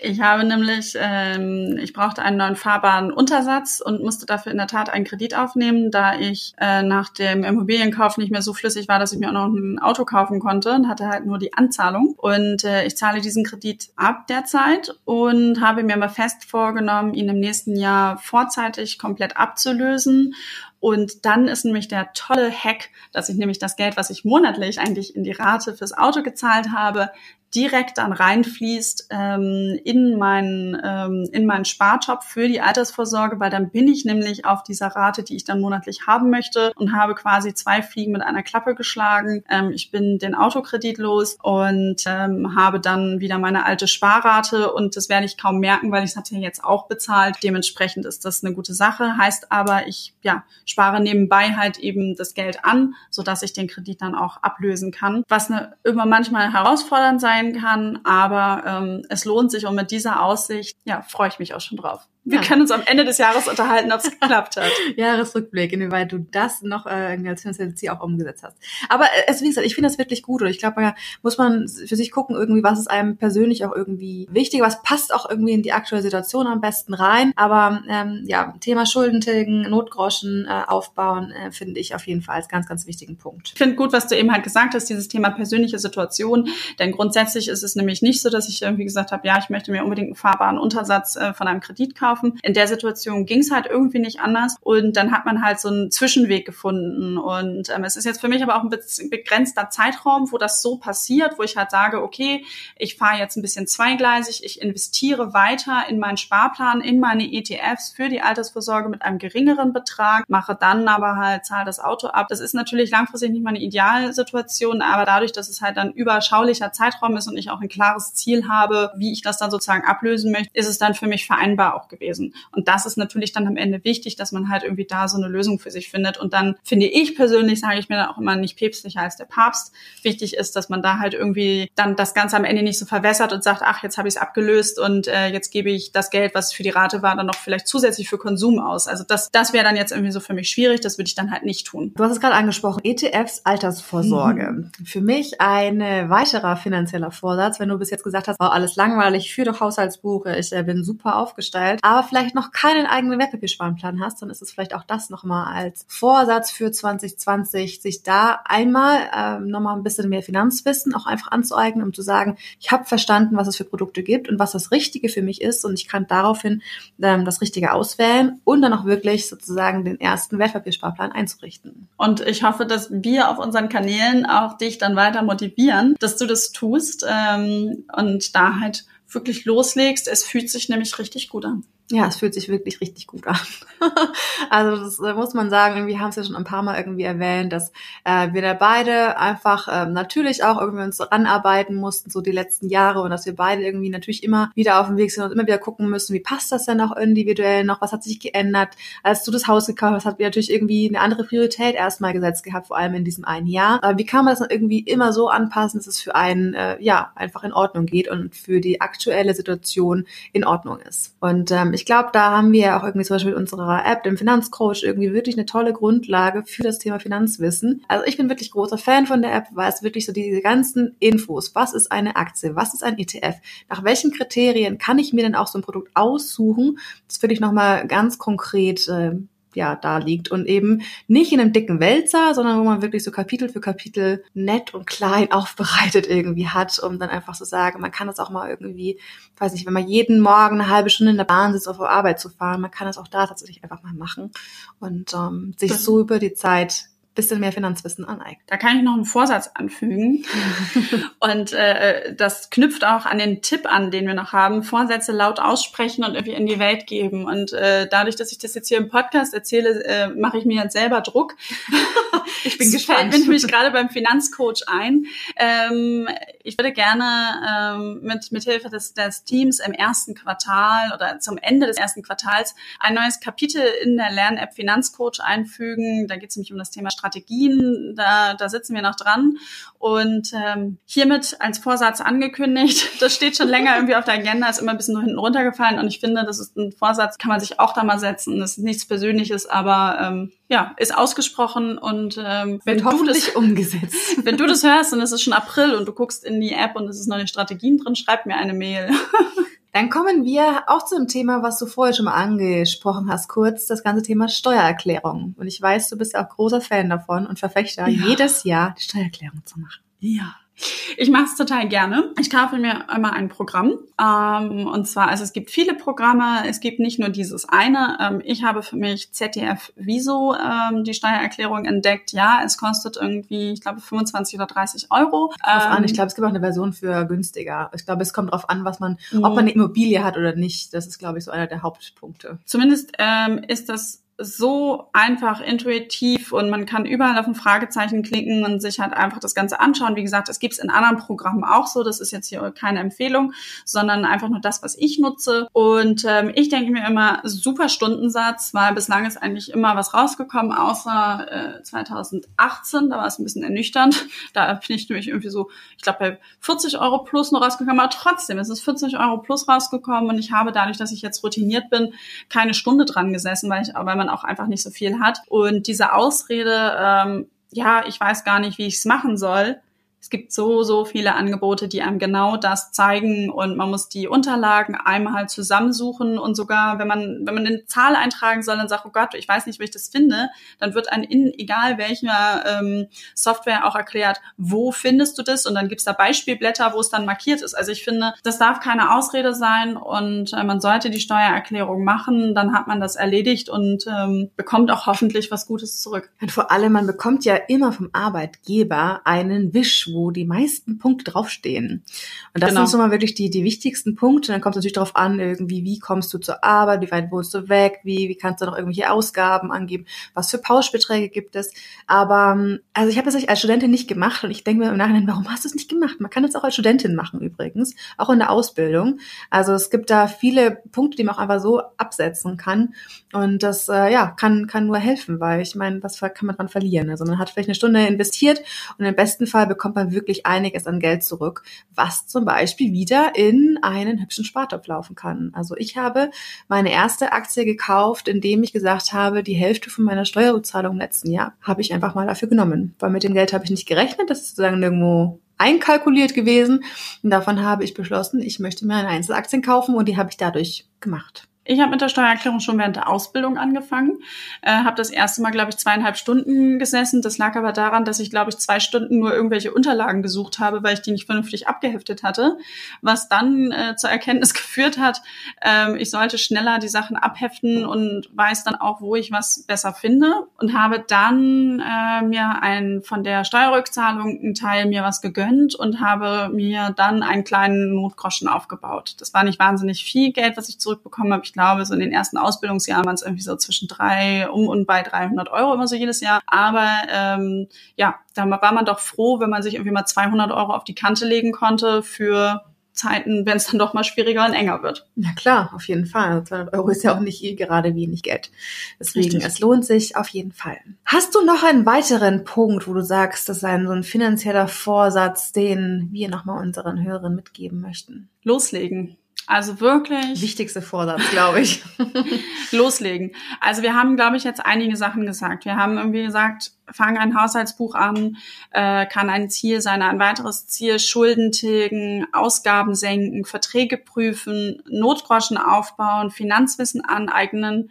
Speaker 2: ich habe nämlich, ähm, ich brauchte einen neuen fahrbaren Untersatz und musste dafür in der Tat einen Kredit aufnehmen, da ich äh, nach dem Immobilienkauf nicht mehr so flüssig war, dass ich mir auch noch ein Auto kaufen konnte und hatte halt nur die Anzahlung. Und äh, ich zahle diesen Kredit ab derzeit und habe mir mal fest vorgenommen, ihn im nächsten Jahr vorzeitig komplett abzulösen. Und dann ist nämlich der tolle Hack, dass ich nämlich das Geld, was ich monatlich eigentlich in die Rate fürs Auto gezahlt habe, direkt dann reinfließt ähm, in meinen ähm, in meinen Spartopf für die Altersvorsorge, weil dann bin ich nämlich auf dieser Rate, die ich dann monatlich haben möchte und habe quasi zwei Fliegen mit einer Klappe geschlagen. Ähm, ich bin den Autokredit los und ähm, habe dann wieder meine alte Sparrate und das werde ich kaum merken, weil ich es ja jetzt auch bezahlt. Dementsprechend ist das eine gute Sache. Heißt aber, ich ja spare nebenbei halt eben das Geld an, so dass ich den Kredit dann auch ablösen kann. Was eine, immer manchmal herausfordernd sein sein kann, aber ähm, es lohnt sich und mit dieser Aussicht, ja, freue ich mich auch schon drauf. Wir ja. können uns am Ende des Jahres unterhalten, ob es *laughs* geklappt hat.
Speaker 1: Jahresrückblick, inwieweit du das noch äh, irgendwie als finanzielles Ziel auch umgesetzt hast. Aber äh, es, wie gesagt, ich finde das wirklich gut und ich glaube, da muss man für sich gucken, irgendwie, was ist einem persönlich auch irgendwie wichtig, was passt auch irgendwie in die aktuelle Situation am besten rein. Aber ähm, ja, Thema Schuldentilgen, Notgroschen äh, aufbauen, äh, finde ich auf jeden Fall als ganz, ganz wichtigen Punkt.
Speaker 2: Ich finde gut, was du eben halt gesagt hast, dieses Thema persönliche Situation. Denn grundsätzlich ist es nämlich nicht so, dass ich irgendwie gesagt habe, ja, ich möchte mir unbedingt einen fahrbaren Untersatz äh, von einem Kredit kaufen laufen. In der Situation ging es halt irgendwie nicht anders und dann hat man halt so einen Zwischenweg gefunden und ähm, es ist jetzt für mich aber auch ein begrenzter Zeitraum, wo das so passiert, wo ich halt sage, okay, ich fahre jetzt ein bisschen zweigleisig, ich investiere weiter in meinen Sparplan, in meine ETFs für die Altersvorsorge mit einem geringeren Betrag, mache dann aber halt, zahle das Auto ab. Das ist natürlich langfristig nicht meine Idealsituation, aber dadurch, dass es halt dann überschaulicher Zeitraum ist und ich auch ein klares Ziel habe, wie ich das dann sozusagen ablösen möchte, ist es dann für mich vereinbar auch gewesen gewesen. Und das ist natürlich dann am Ende wichtig, dass man halt irgendwie da so eine Lösung für sich findet. Und dann finde ich persönlich, sage ich mir dann auch immer nicht päpstlicher als der Papst. Wichtig ist, dass man da halt irgendwie dann das Ganze am Ende nicht so verwässert und sagt, ach, jetzt habe ich es abgelöst und äh, jetzt gebe ich das Geld, was für die Rate war, dann noch vielleicht zusätzlich für Konsum aus. Also das, das wäre dann jetzt irgendwie so für mich schwierig. Das würde ich dann halt nicht tun.
Speaker 1: Du hast es gerade angesprochen, ETFs Altersvorsorge. Mhm. Für mich ein weiterer finanzieller Vorsatz, wenn du bis jetzt gesagt hast, oh, alles langweilig, für doch Haushaltsbuche, ich äh, bin super aufgestellt. Aber vielleicht noch keinen eigenen Wertpapiersparplan hast, dann ist es vielleicht auch das nochmal als Vorsatz für 2020, sich da einmal ähm, nochmal ein bisschen mehr Finanzwissen auch einfach anzueignen, um zu sagen, ich habe verstanden, was es für Produkte gibt und was das Richtige für mich ist und ich kann daraufhin ähm, das Richtige auswählen und dann auch wirklich sozusagen den ersten Wertpapiersparplan einzurichten.
Speaker 2: Und ich hoffe, dass wir auf unseren Kanälen auch dich dann weiter motivieren, dass du das tust ähm, und da halt wirklich loslegst. Es fühlt sich nämlich richtig gut an.
Speaker 1: Ja, es fühlt sich wirklich richtig gut an. *laughs* also das äh, muss man sagen, irgendwie haben es ja schon ein paar Mal irgendwie erwähnt, dass äh, wir da beide einfach ähm, natürlich auch irgendwie uns ranarbeiten mussten, so die letzten Jahre und dass wir beide irgendwie natürlich immer wieder auf dem Weg sind und immer wieder gucken müssen, wie passt das denn auch individuell noch, was hat sich geändert. Als du das Haus gekauft hast, hat wir natürlich irgendwie eine andere Priorität erstmal gesetzt gehabt, vor allem in diesem einen Jahr. Aber wie kann man das dann irgendwie immer so anpassen, dass es für einen äh, ja einfach in Ordnung geht und für die aktuelle Situation in Ordnung ist. Und ähm, ich glaube, da haben wir auch irgendwie zum Beispiel mit unserer App, dem Finanzcoach, irgendwie wirklich eine tolle Grundlage für das Thema Finanzwissen. Also ich bin wirklich großer Fan von der App, weil es wirklich so diese ganzen Infos, was ist eine Aktie, was ist ein ETF, nach welchen Kriterien kann ich mir denn auch so ein Produkt aussuchen, das würde ich nochmal ganz konkret äh, ja da liegt. Und eben nicht in einem dicken Wälzer, sondern wo man wirklich so Kapitel für Kapitel nett und klein *laughs* aufbereitet irgendwie hat, um dann einfach zu so sagen, man kann das auch mal irgendwie, weiß nicht, wenn man jeden Morgen eine halbe Stunde in der Bahn sitzt, auf Arbeit zu fahren, man kann das auch da tatsächlich einfach mal machen und ähm, sich so über die Zeit bisschen mehr Finanzwissen aneignen.
Speaker 2: Da kann ich noch einen Vorsatz anfügen. *laughs* und äh, das knüpft auch an den Tipp an, den wir noch haben, Vorsätze laut aussprechen und irgendwie in die Welt geben. Und äh, dadurch, dass ich das jetzt hier im Podcast erzähle, äh, mache ich mir jetzt selber Druck. *laughs* ich bin gespannt. Fällt mir nämlich gerade beim Finanzcoach ein. Ähm, ich würde gerne ähm, mit, mit Hilfe des, des Teams im ersten Quartal oder zum Ende des ersten Quartals ein neues Kapitel in der Lern-App Finanzcoach einfügen. Da geht es nämlich um das Thema Strategie Strategien, da, da sitzen wir noch dran. Und ähm, hiermit als Vorsatz angekündigt, *laughs* das steht schon länger irgendwie auf der Agenda, ist immer ein bisschen nur hinten runtergefallen. Und ich finde, das ist ein Vorsatz, kann man sich auch da mal setzen. Das ist nichts Persönliches, aber ähm, ja, ist ausgesprochen und ähm,
Speaker 1: wenn du das umgesetzt. *laughs*
Speaker 2: Wenn du das hörst und es ist schon April und du guckst in die App und es ist neue Strategien drin, schreib mir eine Mail. *laughs*
Speaker 1: Dann kommen wir auch zu dem Thema, was du vorher schon mal angesprochen hast, kurz das ganze Thema Steuererklärung. Und ich weiß, du bist ja auch großer Fan davon und Verfechter, ja. jedes Jahr die Steuererklärung zu machen.
Speaker 2: Ja. Ich mache es total gerne. Ich kaufe mir immer ein Programm. Ähm, und zwar, also es gibt viele Programme, es gibt nicht nur dieses eine. Ähm, ich habe für mich ZDF Viso ähm, die Steuererklärung entdeckt. Ja, es kostet irgendwie, ich glaube, 25 oder 30 Euro.
Speaker 1: Ähm, ich glaube, es gibt auch eine Version für günstiger. Ich glaube, es kommt darauf an, was man, ob man eine Immobilie hat oder nicht. Das ist, glaube ich, so einer der Hauptpunkte.
Speaker 2: Zumindest ähm, ist das so einfach, intuitiv und man kann überall auf ein Fragezeichen klicken und sich halt einfach das Ganze anschauen. Wie gesagt, das gibt's in anderen Programmen auch so. Das ist jetzt hier keine Empfehlung, sondern einfach nur das, was ich nutze. Und ähm, ich denke mir immer, super Stundensatz, weil bislang ist eigentlich immer was rausgekommen, außer äh, 2018. Da war es ein bisschen ernüchternd. *laughs* Da bin ich nämlich irgendwie so, ich glaube, bei 40 Euro plus noch rausgekommen. Aber trotzdem ist es 40 Euro plus rausgekommen und ich habe dadurch, dass ich jetzt routiniert bin, keine Stunde dran gesessen, weil ich, weil man auch einfach nicht so viel hat. Und diese Ausrede, ähm, ja, ich weiß gar nicht, wie ich es machen soll, es gibt so, so viele Angebote, die einem genau das zeigen und man muss die Unterlagen einmal zusammensuchen und sogar, wenn man, wenn man eine Zahl eintragen soll und sagt, oh Gott, ich weiß nicht, wie ich das finde, dann wird einem in egal welcher ähm, Software auch erklärt, wo findest du das und dann gibt's da Beispielblätter, wo es dann markiert ist. Also ich finde, das darf keine Ausrede sein und äh, man sollte die Steuererklärung machen, dann hat man das erledigt und ähm, bekommt auch hoffentlich was Gutes zurück.
Speaker 1: Und vor allem, man bekommt ja immer vom Arbeitgeber einen Wisch wo die meisten Punkte draufstehen. Und das genau. sind so mal wirklich die, die wichtigsten Punkte. Dann kommt es natürlich darauf an, irgendwie, wie kommst du zur Arbeit, wie weit wohnst du weg, wie, wie kannst du noch irgendwelche Ausgaben angeben, was für Pauschbeträge gibt es. Aber ähm, also ich habe das als Studentin nicht gemacht und ich denke mir im Nachhinein, warum hast du es nicht gemacht? Man kann das auch als Studentin machen übrigens, auch in der Ausbildung. Also es gibt da viele Punkte, die man auch einfach so absetzen kann. Und das äh, ja kann, kann nur helfen, weil ich meine, was kann man dran verlieren? Also man hat vielleicht eine Stunde investiert und im besten Fall bekommt man wirklich einiges an Geld zurück, was zum Beispiel wieder in einen hübschen Spartopf laufen kann. Also ich habe meine erste Aktie gekauft, indem ich gesagt habe, die Hälfte von meiner Steuerrückzahlung im letzten Jahr habe ich einfach mal dafür genommen. Weil mit dem Geld habe ich nicht gerechnet, das ist sozusagen nirgendwo einkalkuliert gewesen. Und davon habe ich beschlossen, ich möchte mir eine Einzelaktien kaufen und die habe ich dadurch gemacht.
Speaker 2: Ich habe mit der Steuererklärung schon während der Ausbildung angefangen, äh, habe das erste Mal, glaube ich, zweieinhalb Stunden gesessen. Das lag aber daran, dass ich, glaube ich, zwei Stunden nur irgendwelche Unterlagen gesucht habe, weil ich die nicht vernünftig abgeheftet hatte, was dann äh, zur Erkenntnis *laughs* geführt hat, ähm, ich sollte schneller die Sachen abheften und weiß dann auch, wo ich was besser finde und habe dann äh, mir ein von der Steuerrückzahlung einen Teil mir was gegönnt und habe mir dann einen kleinen Notgroschen aufgebaut. Das war nicht wahnsinnig viel Geld, was ich zurückbekommen habe. Ich glaube, so in den ersten Ausbildungsjahren waren es irgendwie so zwischen drei, um und bei 300 Euro immer so jedes Jahr. Aber ähm, ja, da war man doch froh, wenn man sich irgendwie mal 200 Euro auf die Kante legen konnte für Zeiten, wenn es dann doch mal schwieriger und enger wird.
Speaker 1: Ja klar, auf jeden Fall. 200 Euro ist ja auch nicht gerade wenig Geld. Deswegen, Richtig. es lohnt sich auf jeden Fall. Hast du noch einen weiteren Punkt, wo du sagst, das ist ein so ein finanzieller Vorsatz, den wir nochmal unseren Hörern mitgeben möchten?
Speaker 2: Loslegen. Also wirklich.
Speaker 1: Wichtigste Vorsatz, glaube ich. *laughs*
Speaker 2: loslegen. Also wir haben, glaube ich, jetzt einige Sachen gesagt. Wir haben irgendwie gesagt, fang ein Haushaltsbuch an, äh, kann ein Ziel sein, ein weiteres Ziel, Schulden tilgen, Ausgaben senken, Verträge prüfen, Notgroschen aufbauen, Finanzwissen aneignen,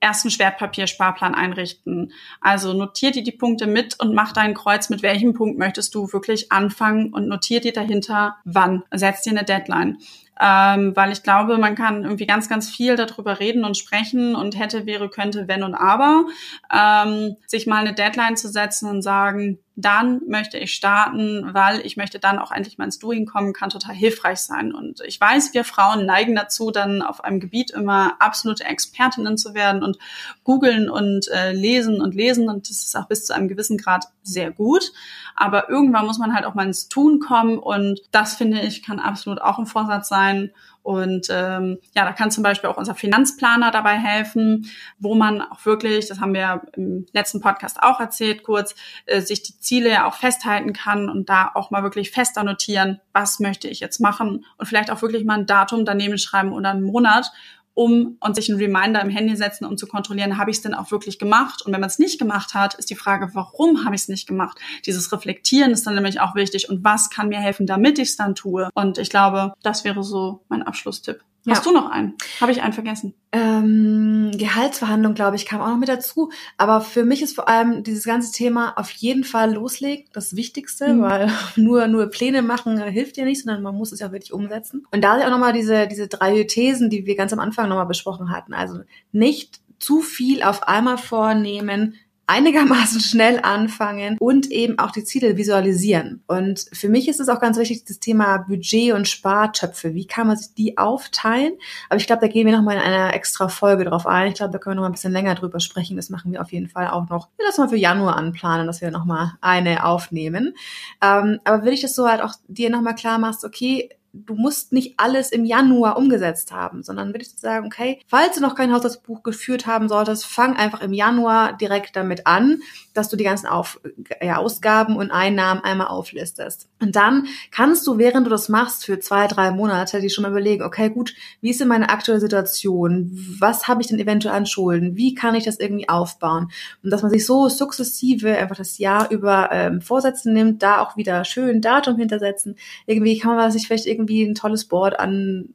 Speaker 2: ersten Schwertpapiersparplan einrichten. Also notier dir die Punkte mit und mach dein Kreuz, mit welchem Punkt möchtest du wirklich anfangen und notier dir dahinter wann. Setz dir eine Deadline ähm, weil ich glaube, man kann irgendwie ganz, ganz viel darüber reden und sprechen und hätte, wäre, könnte, wenn und aber. Ähm, sich mal eine Deadline zu setzen und sagen, dann möchte ich starten, weil ich möchte dann auch endlich mal ins Doing kommen, kann total hilfreich sein. Und ich weiß, wir Frauen neigen dazu, dann auf einem Gebiet immer absolute Expertinnen zu werden und googeln und äh, lesen und lesen. Und das ist auch bis zu einem gewissen Grad sehr gut. Aber irgendwann muss man halt auch mal ins Tun kommen. Und das finde ich kann absolut auch ein Vorsatz sein. Und ähm, ja, da kann zum Beispiel auch unser Finanzplaner dabei helfen, wo man auch wirklich, das haben wir im letzten Podcast auch erzählt, kurz, äh, sich die Ziele ja auch festhalten kann und da auch mal wirklich fester notieren, was möchte ich jetzt machen und vielleicht auch wirklich mal ein Datum daneben schreiben oder einen Monat um und sich einen Reminder im Handy setzen, um zu kontrollieren, habe ich es denn auch wirklich gemacht? Und wenn man es nicht gemacht hat, ist die Frage, warum habe ich es nicht gemacht? Dieses Reflektieren ist dann nämlich auch wichtig und was kann mir helfen, damit ich es dann tue? Und ich glaube, das wäre so mein Abschlusstipp. Ja. Hast du noch einen? Habe ich einen vergessen?
Speaker 1: Ähm, Gehaltsverhandlung, glaube ich, kam auch noch mit dazu. Aber für mich ist vor allem dieses ganze Thema auf jeden Fall loslegen das Wichtigste, mhm. weil *laughs* nur nur Pläne machen hilft ja nicht, sondern man muss es ja wirklich umsetzen. Und da auch nochmal diese diese drei Thesen, die wir ganz am Anfang nochmal besprochen hatten. Also nicht zu viel auf einmal vornehmen, einigermaßen schnell anfangen und eben auch die Ziele visualisieren. Und für mich ist es auch ganz wichtig, das Thema Budget und Spartöpfe. Wie kann man sich die aufteilen? Aber ich glaube, da gehen wir nochmal in einer extra Folge drauf ein. Ich glaube, da können wir noch mal ein bisschen länger drüber sprechen. Das machen wir auf jeden Fall auch noch. Wir lassen mal für Januar anplanen, dass wir nochmal eine aufnehmen. Ähm, aber will ich das so halt auch dir nochmal klar machst, okay, du musst nicht alles im Januar umgesetzt haben, sondern würde ich sagen, okay, falls du noch kein Haushaltsbuch geführt haben solltest, fang einfach im Januar direkt damit an, dass du die ganzen Auf ja, Ausgaben und Einnahmen einmal auflistest. Und dann kannst du, während du das machst, für zwei, drei Monate, die schon mal überlegen, okay, gut, wie ist denn meine aktuelle Situation? Was habe ich denn eventuell an Schulden? Wie kann ich das irgendwie aufbauen? Und dass man sich so sukzessive einfach das Jahr über ähm, Vorsätze nimmt, da auch wieder schön Datum hintersetzen. Irgendwie kann man sich vielleicht irgendwie ein tolles Board an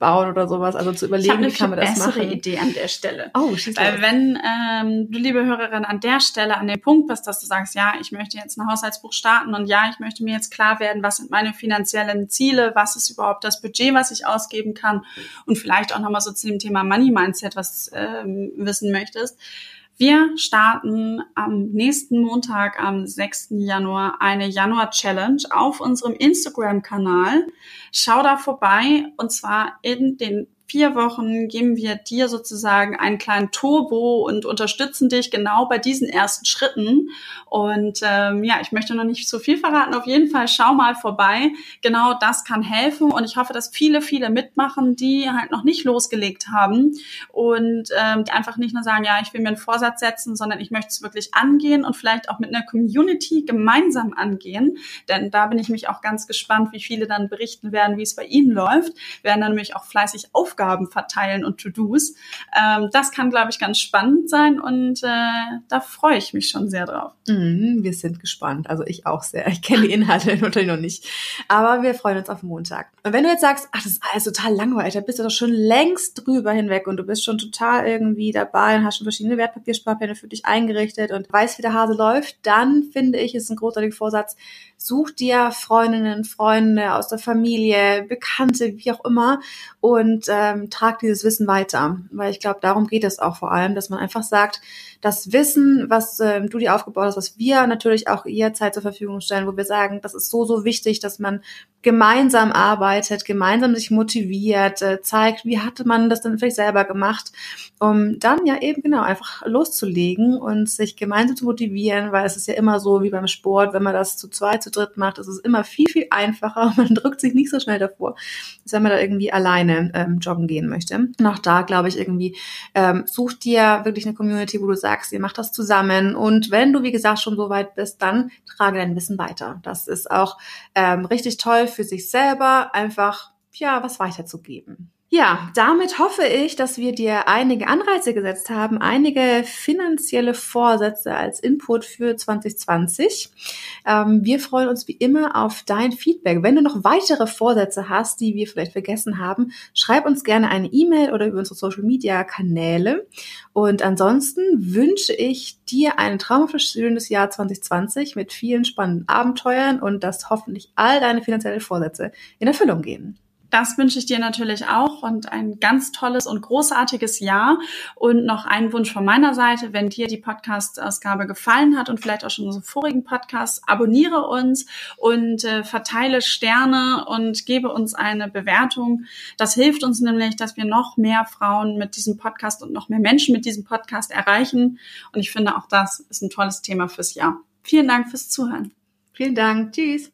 Speaker 1: bauen oder sowas. Also zu überlegen, wie kann man das machen. Ich
Speaker 2: eine Idee an der Stelle. Oh, schieß Weil wenn ähm, du, liebe Hörerin, an der Stelle an dem Punkt bist, dass du sagst, ja, ich möchte jetzt ein Haushaltsbuch starten und ja, ich möchte mir jetzt klar werden, was sind meine finanziellen Ziele, was ist überhaupt das Budget, was ich ausgeben kann und vielleicht auch nochmal so zu dem Thema Money Mindset was ähm, wissen möchtest, wir starten am nächsten Montag, am 6. Januar, eine Januar-Challenge auf unserem Instagram-Kanal. Schau da vorbei und zwar in den vier Wochen geben wir dir sozusagen einen kleinen Turbo und unterstützen dich genau bei diesen ersten Schritten. Und ähm, ja, ich möchte noch nicht so viel verraten. Auf jeden Fall schau mal vorbei. Genau das kann helfen. Und ich hoffe, dass viele, viele mitmachen, die halt noch nicht losgelegt haben und ähm, die einfach nicht nur sagen, ja, ich will mir einen Vorsatz setzen, sondern ich möchte es wirklich angehen und vielleicht auch mit einer Community gemeinsam angehen. Denn da bin ich mich auch ganz gespannt, wie viele dann berichten werden, wie es bei ihnen läuft. werden dann nämlich auch fleißig Aufgaben Aufgaben verteilen und To-Dos. Ähm, das kann, glaube ich, ganz spannend sein und äh, da freue ich mich schon sehr drauf.
Speaker 1: Mm, wir sind gespannt. Also ich auch sehr. Ich kenne die Inhalte *laughs* natürlich noch nicht. Aber wir freuen uns auf Montag. Und wenn du jetzt sagst, ach, das ist alles total langweilig, da bist du doch schon längst drüber hinweg und du bist schon total irgendwie dabei und hast schon verschiedene Wertpapiersparpläne für dich eingerichtet und weißt, wie der Hase läuft, dann finde ich, ist ein großartiger Vorsatz, such dir Freundinnen, Freunde aus der Familie, Bekannte, wie auch immer und ähm, trag dieses Wissen weiter. Weil ich glaube, darum geht es auch vor allem, dass man einfach sagt, das Wissen, was ähm, du dir aufgebaut hast, was wir natürlich auch ihr Zeit zur Verfügung stellen, wo wir sagen, das ist so, so wichtig, dass man gemeinsam arbeitet, gemeinsam sich motiviert, äh, zeigt, wie hatte man das denn vielleicht selber gemacht, um dann ja eben genau einfach loszulegen und sich gemeinsam zu motivieren, weil es ist ja immer so wie beim Sport, wenn man das zu zweit, zu dritt macht, ist es immer viel, viel einfacher. *laughs* Man drückt sich nicht so schnell davor, als wenn man da irgendwie alleine ähm, joggen gehen möchte. Und auch da glaube ich irgendwie, ähm, such dir wirklich eine Community, wo du sagst, sagst, ihr macht das zusammen. Und wenn du, wie gesagt, schon so weit bist, dann trage dein Wissen weiter. Das ist auch ähm, richtig toll für sich selber, einfach ja was weiterzugeben. Ja, damit hoffe ich, dass wir dir einige Anreize gesetzt haben, einige finanzielle Vorsätze als Input für 2020. Ähm, wir freuen uns wie immer auf dein Feedback. Wenn du noch weitere Vorsätze hast, die wir vielleicht vergessen haben, schreib uns gerne eine E-Mail oder über unsere Social Media Kanäle. Und ansonsten wünsche ich dir ein traumhaftes, schönes Jahr 2020 mit vielen spannenden Abenteuern und dass hoffentlich all deine finanziellen Vorsätze in Erfüllung gehen.
Speaker 2: Das wünsche ich dir natürlich auch und ein ganz tolles und großartiges Jahr. Und noch ein Wunsch von meiner Seite, wenn dir die Podcast-Ausgabe gefallen hat und vielleicht auch schon unsere vorigen Podcasts, abonniere uns und äh, verteile Sterne und gebe uns eine Bewertung. Das hilft uns nämlich, dass wir noch mehr Frauen mit diesem Podcast und noch mehr Menschen mit diesem Podcast erreichen. Und ich finde, auch das ist ein tolles Thema fürs Jahr. Vielen Dank fürs Zuhören.
Speaker 1: Vielen Dank. Tschüss.